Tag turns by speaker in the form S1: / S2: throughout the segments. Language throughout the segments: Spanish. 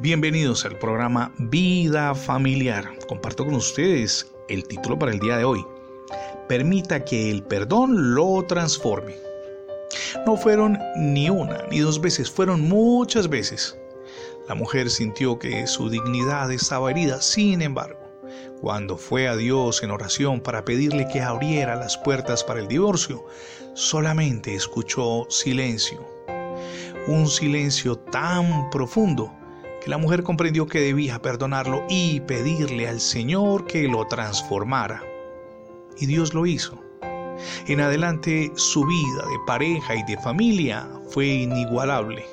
S1: Bienvenidos al programa Vida Familiar. Comparto con ustedes el título para el día de hoy. Permita que el perdón lo transforme. No fueron ni una ni dos veces, fueron muchas veces. La mujer sintió que su dignidad estaba herida, sin embargo, cuando fue a Dios en oración para pedirle que abriera las puertas para el divorcio, solamente escuchó silencio. Un silencio tan profundo la mujer comprendió que debía perdonarlo y pedirle al Señor que lo transformara. Y Dios lo hizo. En adelante su vida de pareja y de familia fue inigualable.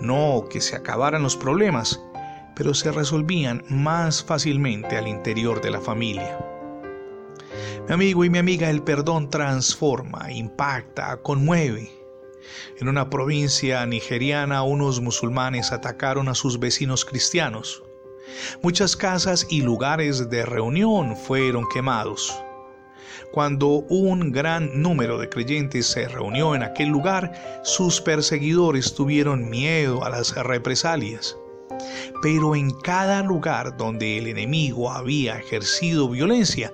S1: No que se acabaran los problemas, pero se resolvían más fácilmente al interior de la familia. Mi amigo y mi amiga, el perdón transforma, impacta, conmueve en una provincia nigeriana unos musulmanes atacaron a sus vecinos cristianos. Muchas casas y lugares de reunión fueron quemados. Cuando un gran número de creyentes se reunió en aquel lugar, sus perseguidores tuvieron miedo a las represalias. Pero en cada lugar donde el enemigo había ejercido violencia,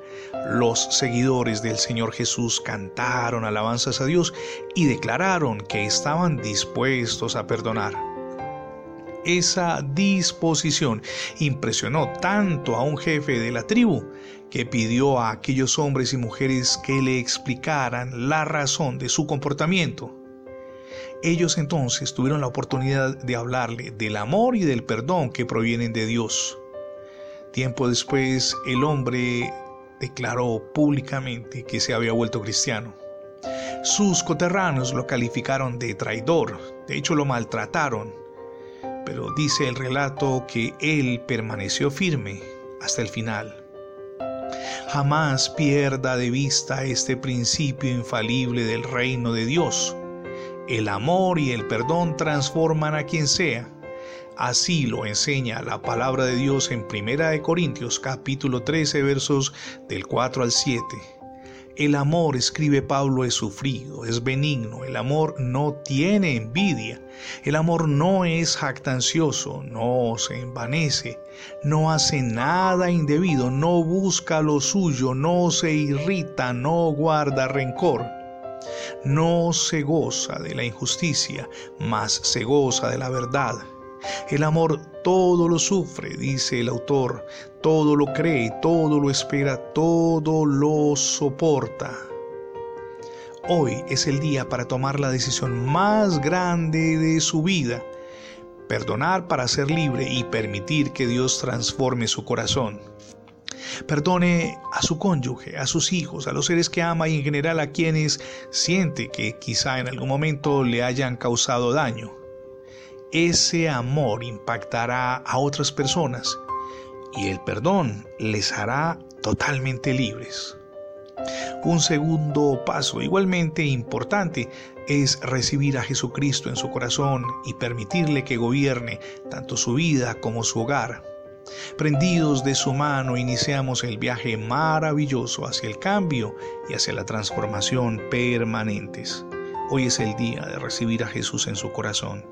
S1: los seguidores del Señor Jesús cantaron alabanzas a Dios y declararon que estaban dispuestos a perdonar. Esa disposición impresionó tanto a un jefe de la tribu que pidió a aquellos hombres y mujeres que le explicaran la razón de su comportamiento. Ellos entonces tuvieron la oportunidad de hablarle del amor y del perdón que provienen de Dios. Tiempo después, el hombre declaró públicamente que se había vuelto cristiano. Sus coterranos lo calificaron de traidor, de hecho lo maltrataron, pero dice el relato que él permaneció firme hasta el final. Jamás pierda de vista este principio infalible del reino de Dios. El amor y el perdón transforman a quien sea. Así lo enseña la palabra de Dios en Primera de Corintios capítulo 13 versos del 4 al 7. El amor, escribe Pablo, es sufrido, es benigno, el amor no tiene envidia, el amor no es jactancioso, no se envanece, no hace nada indebido, no busca lo suyo, no se irrita, no guarda rencor no se goza de la injusticia, mas se goza de la verdad. El amor todo lo sufre, dice el autor, todo lo cree, todo lo espera, todo lo soporta. Hoy es el día para tomar la decisión más grande de su vida, perdonar para ser libre y permitir que Dios transforme su corazón. Perdone a su cónyuge, a sus hijos, a los seres que ama y en general a quienes siente que quizá en algún momento le hayan causado daño ese amor impactará a otras personas y el perdón les hará totalmente libres. Un segundo paso igualmente importante es recibir a Jesucristo en su corazón y permitirle que gobierne tanto su vida como su hogar. Prendidos de su mano iniciamos el viaje maravilloso hacia el cambio y hacia la transformación permanentes. Hoy es el día de recibir a Jesús en su corazón.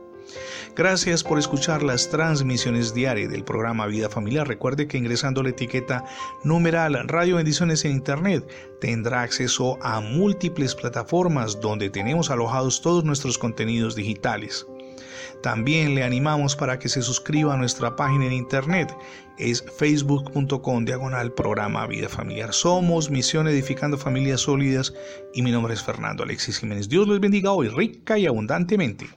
S1: Gracias por escuchar las transmisiones diarias del programa Vida Familiar. Recuerde que ingresando la etiqueta numeral Radio Bendiciones en Internet tendrá acceso a múltiples plataformas donde tenemos alojados todos nuestros contenidos digitales. También le animamos para que se suscriba a nuestra página en internet. Es facebook.com diagonal programa Vida Familiar. Somos Misión Edificando Familias Sólidas y mi nombre es Fernando Alexis Jiménez. Dios les bendiga hoy rica y abundantemente.